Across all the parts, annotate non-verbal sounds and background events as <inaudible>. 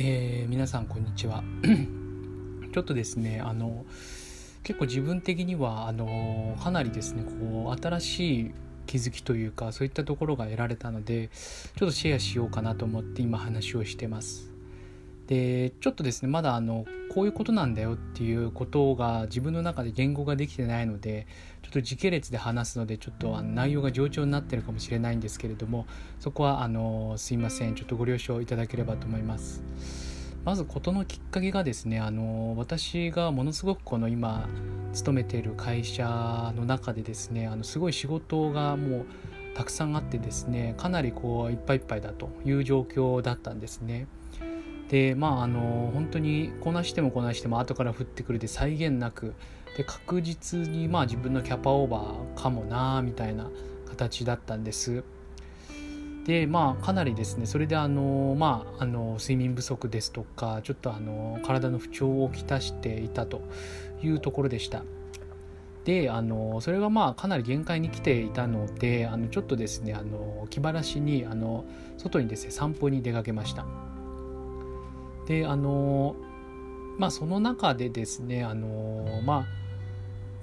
えー、皆さんこんにちは。<clears throat> ちょっとですねあの結構自分的にはあのかなりですねこう新しい気づきというかそういったところが得られたのでちょっとシェアしようかなと思って今話をしてます。でちょっとですねまだあのこういうことなんだよっていうことが自分の中で言語ができてないのでちょっと時系列で話すのでちょっとあの内容が冗長になってるかもしれないんですけれどもそこはあのすいません。ちょっとご了承いただければと思います。まず事のきっかけがですねあの私がものすごくこの今勤めている会社の中でですねあのすごい仕事がもうたくさんあってですねかなりこういっぱいいっぱいだという状況だったんですね。でまああの本当にこなしてもこなしても後から降ってくるで際限なくで確実にまあ自分のキャパオーバーかもなみたいな形だったんです。でまあかなりですねそれであのまああの睡眠不足ですとかちょっとあの体の不調をきたしていたというところでした。であのそれがまあかなり限界に来ていたのであのちょっとですねあの気晴らしにあの外にですね散歩に出かけました。であのまあその中でですねあのまあ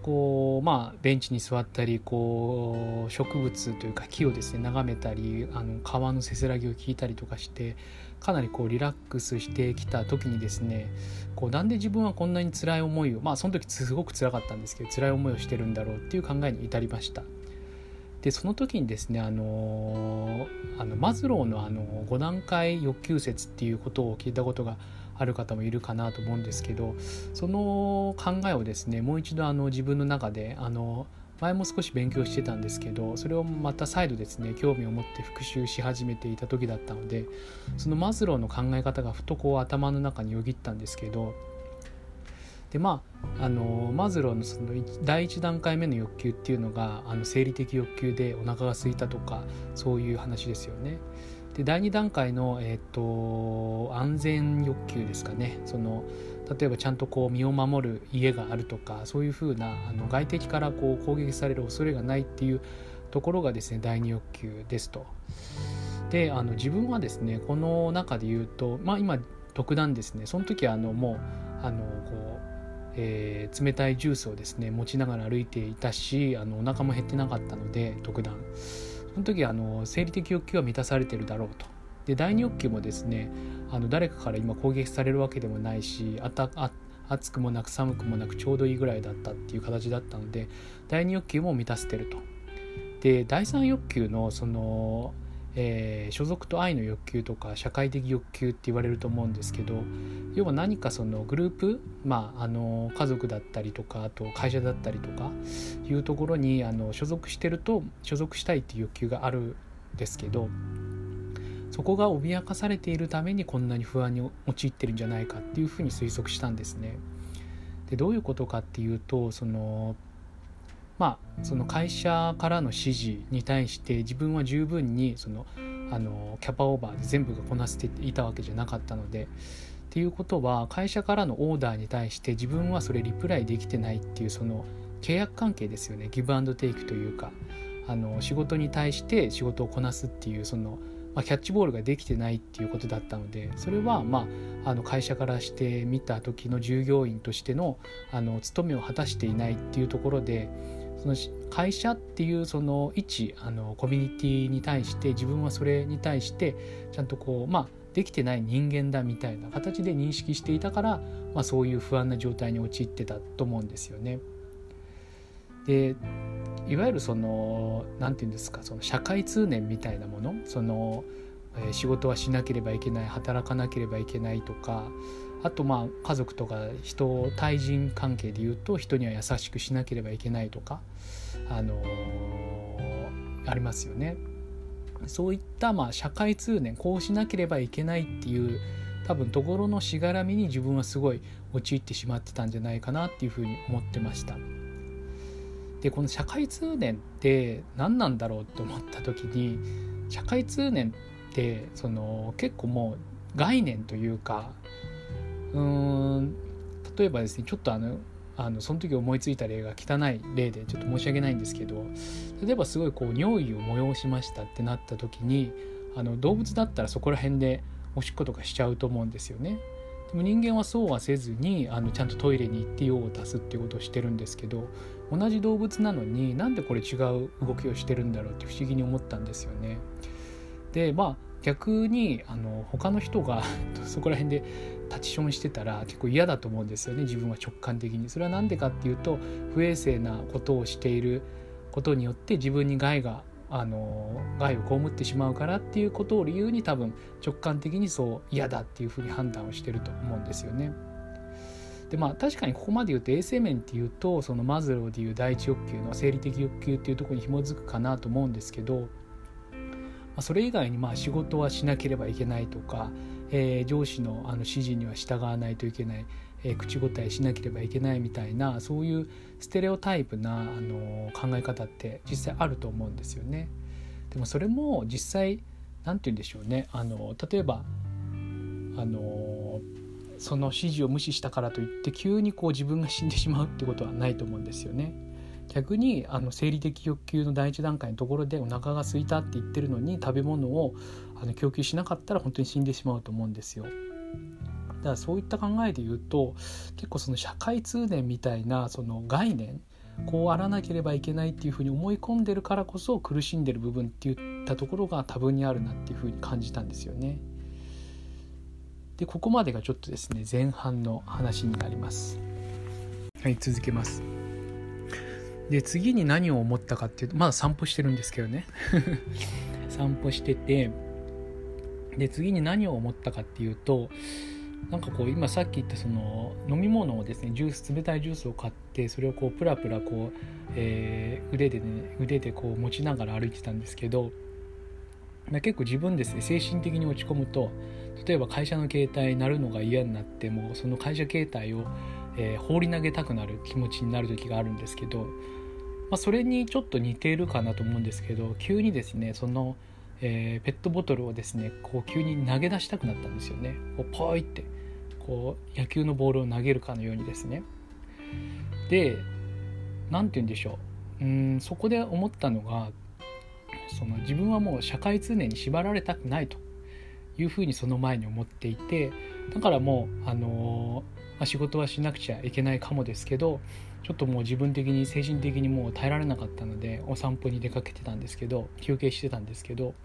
こうまあベンチに座ったりこう植物というか木をですね眺めたりあの川のせせらぎを聞いたりとかしてかなりこうリラックスしてきた時にですねこうなんで自分はこんなに辛い思いをまあその時すごく辛かったんですけど辛い思いをしてるんだろうっていう考えに至りました。でその時にですねあのあのマズローのあの5段階欲求説っていうことを聞いたことがある方もいるかなと思うんですけどその考えをですねもう一度あの自分の中であの前も少し勉強してたんですけどそれをまた再度ですね興味を持って復習し始めていた時だったのでそのマズローの考え方がふとこう頭の中によぎったんですけどでまああのマズローのその第一段階目の欲求っていうのがあの生理的欲求でお腹が空いたとかそういう話ですよね。で第2段階の、えーと、安全欲求ですかねその例えばちゃんとこう身を守る家があるとかそういうふうなあの外敵からこう攻撃される恐れがないっていうところがですね第2欲求ですと。であの自分はですねこの中で言うとまあ今特段ですねその時はあのもうあのこうえー、冷たいジュースをですね持ちながら歩いていたしあのお腹も減ってなかったので特段。その時あの生理的欲求は満たされてるだろうと。で第二欲求もですねあの誰かから今攻撃されるわけでもないしあたあ暑くもなく寒くもなくちょうどいいぐらいだったっていう形だったので第二欲求も満たせてると。で第三欲求のそのえ、所属と愛の欲求とか社会的欲求って言われると思うんですけど要は何かそのグループ、まあ、あの家族だったりとかあと会社だったりとかいうところにあの所属してると所属したいっていう欲求があるんですけどそこが脅かされているためにこんなに不安に陥ってるんじゃないかっていうふうに推測したんですね。でどういうことかっていうとそのまあ、その会社からの指示に対して自分は十分にそのあのキャパオーバーで全部がこなせていたわけじゃなかったのでっていうことは会社からのオーダーに対して自分はそれリプライできてないっていうその契約関係ですよね。ギブアンドテイクというかあの仕事に対して仕事をこなすっていうその、まあ、キャッチボールができてないっていうことだったのでそれは、まあ、あの会社からしてみた時の従業員としてのあの務めを果たしていないっていうところでその会社っていうその一あのコミュニティに対して自分はそれに対してちゃんとこうまあできてない人間だみたいな形で認識していたから、まあ、そういう不安な状態に陥ってたと思うんですよね。でいわゆるその何て言うんですかその社会通念みたいなものその、えー、仕事はしなければいけない働かなければいけないとかあとまあ家族とか人対人関係で言うと人には優しくしなければいけないとか、あのー、ありますよね。そういったまあ社会通念こうしなければいけないっていう多分ところのしがらみに自分はすごい陥ってしまってたんじゃないかなっていうふうに思ってました。でこの社会通念って何なんだろうと思った時に社会通念ってその結構もう概念というかうん例えばですねちょっとあのあのその時思いついた例が汚い例でちょっと申し訳ないんですけど例えばすごいこう尿意を催しましたってなった時にあの動物だったらそこら辺でおしっことかしちゃうと思うんですよね。でも人間はそうはせずにあのちゃんとトイレに行って用を足すっていうことをしてるんですけど同じ動物なのになんでこれ違う動きをしてるんだろうって不思議に思ったんですよね。でま逆にあの他の人が <laughs> そこら辺でタチションしてたら結構嫌だと思うんですよね自分は直感的に。それは何でかっていうと不衛生なことをしていることによって自分に害があの害を被ってしまうからっていうことを理由に多分直感的にそう嫌だっていうふうに判断をしてると思うんですよね。でまあ確かにここまで言うと衛生面っていうとそのマズローでいう第一欲求の生理的欲求っていうところに紐づくかなと思うんですけどまそれ以外にまあ仕事はしなければいけないとか、えー、上司のあの指示には従わないといけない、えー、口答えしなければいけないみたいなそういうステレオタイプなあの考え方って実際あると思うんですよね。でもそれも実際何て言うんでしょうねあの例えばあのその指示を無視したからといって急にこう自分が死んでしまうってことはないと思うんですよね。逆にあの生理的欲求の第一段階のところでお腹が空いたって言ってるのに食べ物をあの供給しなかったら本当に死んでしまうと思うんですよ。だからそういった考えで言うと結構その社会通念みたいなその概念こうあらなければいけないっていうふうに思い込んでるからこそ苦しんでる部分っていったところが多分にあるなっていうふうに感じたんですよね。でここまでがちょっとですね前半の話になります。はい続けます。で次に何を思ったかっていうとまだ散歩してるんですけどね。<laughs> 散歩しててで次に何を思ったかっていうとなんかこう今さっき言ったその飲み物をですねジュース冷たいジュースを買ってそれをこうプラプラこう、えー、腕でね腕でこう持ちながら歩いてたんですけど結構自分ですね精神的に落ち込むと例えば会社の携帯鳴るのが嫌になってもその会社携帯を、えー、放り投げたくなる気持ちになる時があるんですけどまあ、それにちょっと似ているかなと思うんですけど急にですねその、えー、ペットボトルをですねこう急に投げ出したくなったんですよね。こうポイってこう野球のボールを投げるかのようにですね。で何て言うんでしょう。うんそこで思ったのがその自分はもう社会通念に縛られたくないというふうにその前に思っていてだからもう、あのー、あ、仕事はしなくちゃいけないかもですけどちょっともう自分的に精神的にもう耐えられなかったのでお散歩に出かけてたんですけど休憩してたんですけど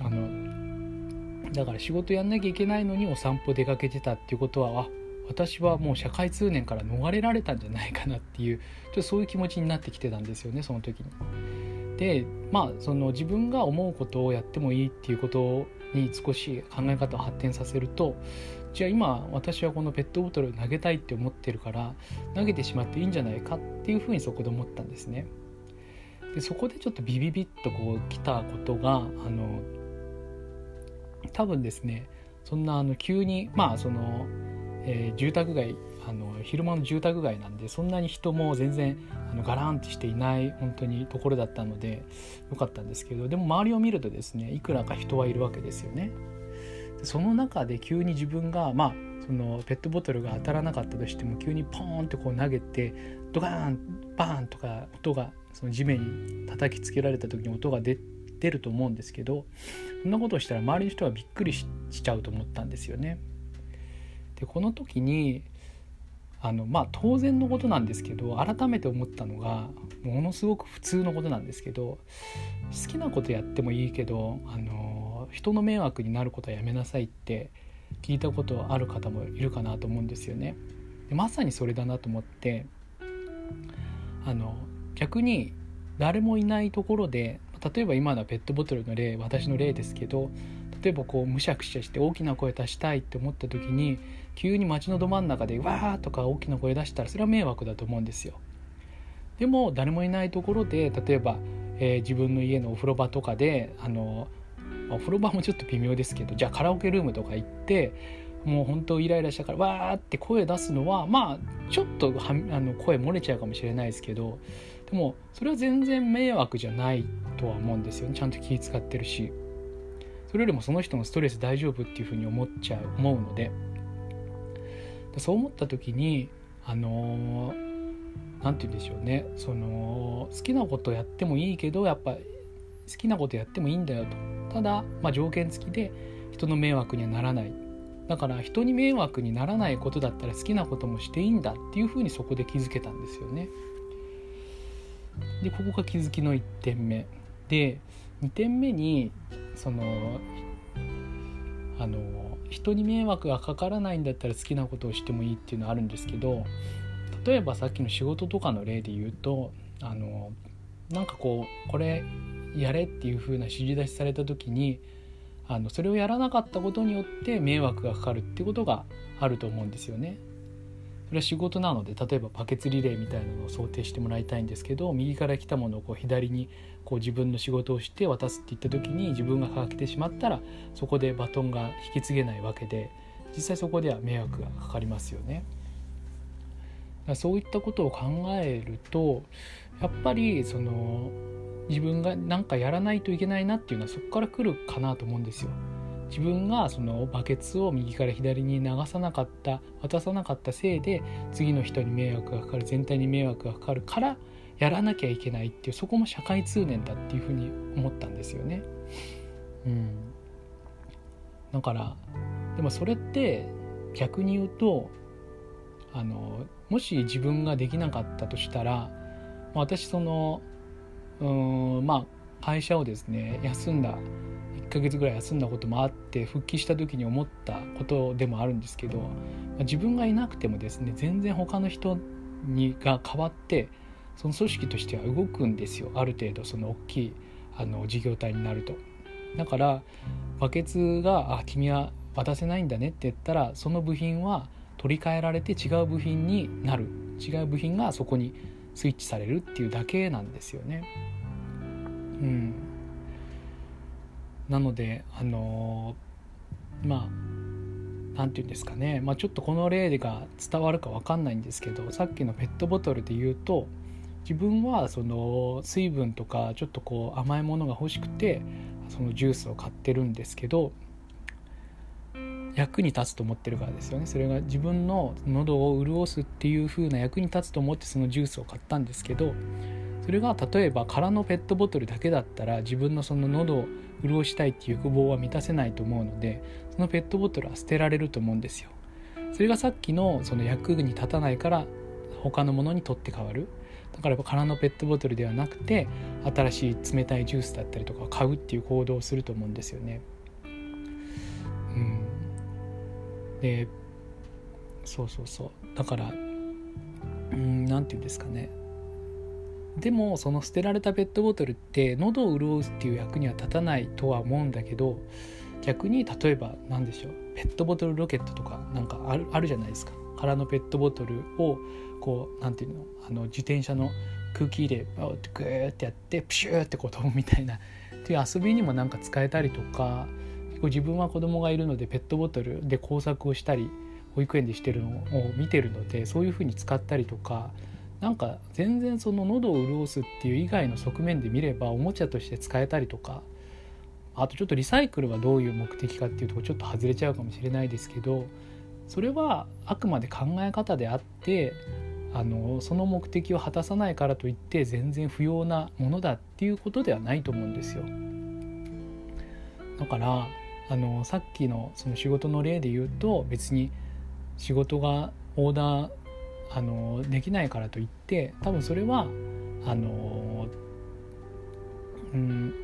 あのだから仕事やんなきゃいけないのにお散歩出かけてたっていうことはあ私はもう社会通念から逃れられたんじゃないかなっていうちょっとそういう気持ちになってきてたんですよねその時に。でまあその自分が思うことをやってもいいっていうことに少し考え方を発展させるとじゃあ今私はこのペットボトルを投げたいって思ってるから投げてしまっていいんじゃないかっていうふうにそこで思ったんですね。でそこでちょっとビビビッとこう来たことがあの多分ですねそんなあの急にまあその、えー、住宅街あの昼間の住宅街なんでそんなに人も全然あのガランってしていない本当にところだったのでよかったんですけどでも周りを見るとですねいくらか人はいるわけですよね。その中で急に自分がまあそのペットボトルが当たらなかったとしても急にポーンってこう投げてドカーンバーンとか音がその地面に叩きつけられた時に音が出出ると思うんですけどそんなことをしたら周りの人はびっくりしちゃうと思ったんですよね。でこの時にあのまあ当然のことなんですけど改めて思ったのがものすごく普通のことなんですけど好きなことやってもいいけどあの人の迷惑になることはやめなさいって聞いたことある方もいるかなと思うんですよね。でまさにそれだなと思ってあの逆に誰もいないところで例えば今のはペットボトルの例私の例ですけど例えばこうむしゃくしゃして大きな声出したいって思った時に急に街のど真ん中でわーとか大きな声出したらそれは迷惑だと思うんですよ。でも誰もいないところで例えば、えー、自分の家のお風呂場とかであのお風呂場もちょっと微妙ですけどじゃあカラオケルームとか行ってもう本当イライラしたからわーって声出すのはまあちょっとはあの声漏れちゃうかもしれないですけどでもそれは全然迷惑じゃないとは思うんですよね。ちゃんと気使ってるし。それよりもその人のストレス大丈夫っていうふうに思っちゃう思うので。そう思った時にあの何て言うんでしょうね。その好きなことやってもいいけどやっぱ好きなことやってもいいんだよと。ただ、まあ、条件付きで人の迷惑にはならない。だから人に迷惑にならないことだったら好きなこともしていいんだっていうふうにそこで気づけたんですよね。でここが気づきの1点目。で2点目にそのあの人に迷惑がかからないんだったら好きなことをしてもいいっていうのはあるんですけど例えばさっきの仕事とかの例で言うとあのなんかこうこれやれっていう風な指示出しされた時にあのそれをやらなかったことによって迷惑がかかるってことがあると思うんですよね。それは仕事なので例えばバケツリレーみたいなのを想定してもらいたいんですけど右から来たものをこう左にこう自分の仕事をして渡すって言った時に自分がかけてしまったらそこでバトンが引き継げないわけで実際そこでは迷惑がかかりますよね。そういったことを考えるとやっぱりその自分が何かやらないといけないなっていうのはそこから来るかなと思うんですよ。自分がそのバケツを右から左に流さなかった渡さなかったせいで次の人に迷惑がかかる全体に迷惑がかかるからやらなきゃいけないっていうそこも社会通念だっていうふうに思ったんですよね。うん、だからでもそれって逆に言うとあのもし自分ができなかったとしたら私そのうんまあ会社をですね休んだ1ヶ月ぐらい休んだこともあって復帰した時に思ったことでもあるんですけど自分がいなくてもですね全然他の人にが変わってその組織としては動くんですよある程度その大きいあの事業体になると。だからバケツが「あ君は渡せないんだね」って言ったらその部品は取り替えられて違う部品になる違う部品がそこにスイッチされるっていうだけなんですよね。うん、なのであのー、まあ何て言うんですかね、まあ、ちょっとこの例が伝わるか分かんないんですけどさっきのペットボトルで言うと自分はその水分とかちょっとこう甘いものが欲しくてそのジュースを買ってるんですけど役に立つと思ってるからですよね。それが自分の喉を潤すっていう風な役に立つと思ってそのジュースを買ったんですけどそれが例えば空のペットボトルだけだったら自分のその喉を潤したいっていう欲望は満たせないと思うのでそのペットボトルは捨てられると思うんですよ。それがさっきのその役に立たないから他のものに取って変わる。だからやっぱ空のペットボトルではなくて新しい冷たいジュースだったりとか買うっていう行動をすると思うんですよね。でそうそうそう。だからうん何て言うんですかね。でもその捨てられたペットボトルって喉を潤すっていう役には立たないとは思うんだけど逆に例えば何でしょう。ペットボトルロケットとかなんかあるあるじゃないですか。空のペットボトルをこう何ていうのあの自転車の空気入れをグーってやってプシューってこう飛ぶみたいなっていう遊びにもなんか使えたりとか自分は子供がいるのでペットボトルで工作をしたり保育園でしてるのを見てるのでそういうふうに使ったりとかなんか全然その喉を潤すっていう以外の側面で見ればおもちゃとして使えたりとかあとちょっとリサイクルはどういう目的かっていうとこちょっと外れちゃうかもしれないですけどそれはあくまで考え方であってあのその目的を果たさないからといって全然不要なものだっていうことではないと思うんですよ。だからあのさっきのその仕事の例で言うと別に仕事がオーダーあのできないからといって多分それはあのうん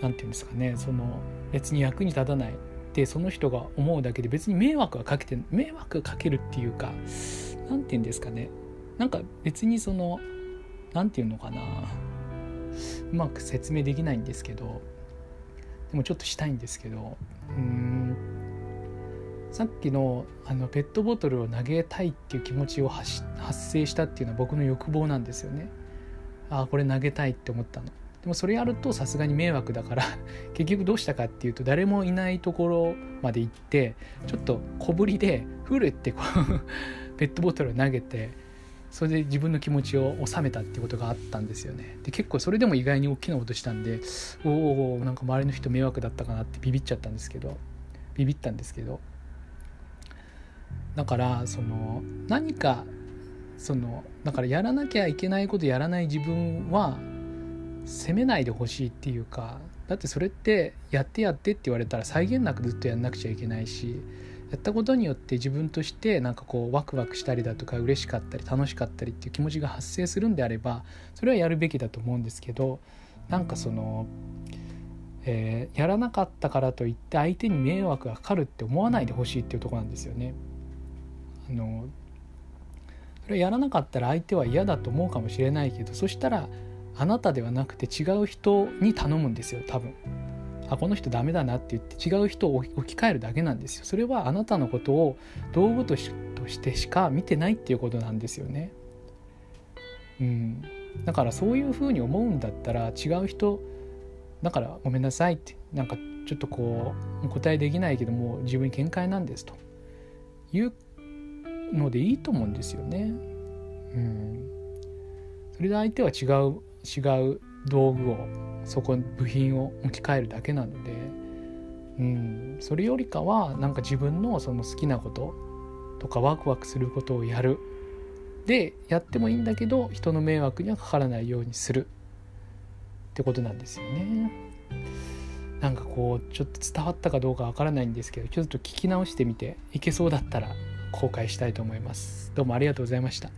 何て言うんですかねその別に役に立たないってその人が思うだけで別に迷惑はかけて迷惑かけるっていうか何て言うんですかね。なんか別にその何て言うのかな。うまく説明できないんですけどでもちょっとしたいんですけどうんさっきのあのペットボトルを投げたいっていう気持ちを発生したっていうのは僕の欲望なんですよね。ああこれ投げたいって思ったの。でもそれやるとさすがに迷惑だから <laughs> 結局どうしたかっていうと誰もいないところまで行ってちょっと小ぶりでフルってこう <laughs> ペットボトルを投げてそれで自分の気持ちを収めたってことがあったんですよね。で結構それでも意外に大きなことしたんでおおなんか周りの人迷惑だったかなってビビっちゃったんですけどビビったんですけどだからその何かそのだからやらなきゃいけないことやらない自分は責めないでほしいっていうかだってそれってやってやってって言われたら際限なくずっとやんなくちゃいけないしやったことによって自分としてなんかこうワクワクしたりだとか嬉しかったり楽しかったりっていう気持ちが発生するんであればそれはやるべきだと思うんですけどなんかその、えー、やらなかったからといって相手に迷惑がかかるって思わないでほしいっていうとこなんですよね。あのそれやらなかったら相手は嫌だと思うかもしれないけどそしたらあなたではなくて違う人に頼むんですよ多分あこの人ダメだなって言って違う人を置き換えるだけなんですよ。それはあなたのことを道具としてしか見てないっていうことなんですよね。うん。だからそういうふうに思うんだったら違う人だからごめんなさいってなんかちょっとこうお答えできないけども自分に見解なんですというのでいいと思うんですよね。うん、それで相手は違う違う道具をそこ部品を置き換えるだけなので、うん、それよりかはなんか自分のその好きなこととかワクワクすることをやるでやってもいいんだけど人の迷惑にはかからないようにするってことなんですよね。なんかこうちょっと伝わったかどうかわからないんですけどちょっと聞き直してみていけそうだったら公開したいと思います。どうもありがとうございました。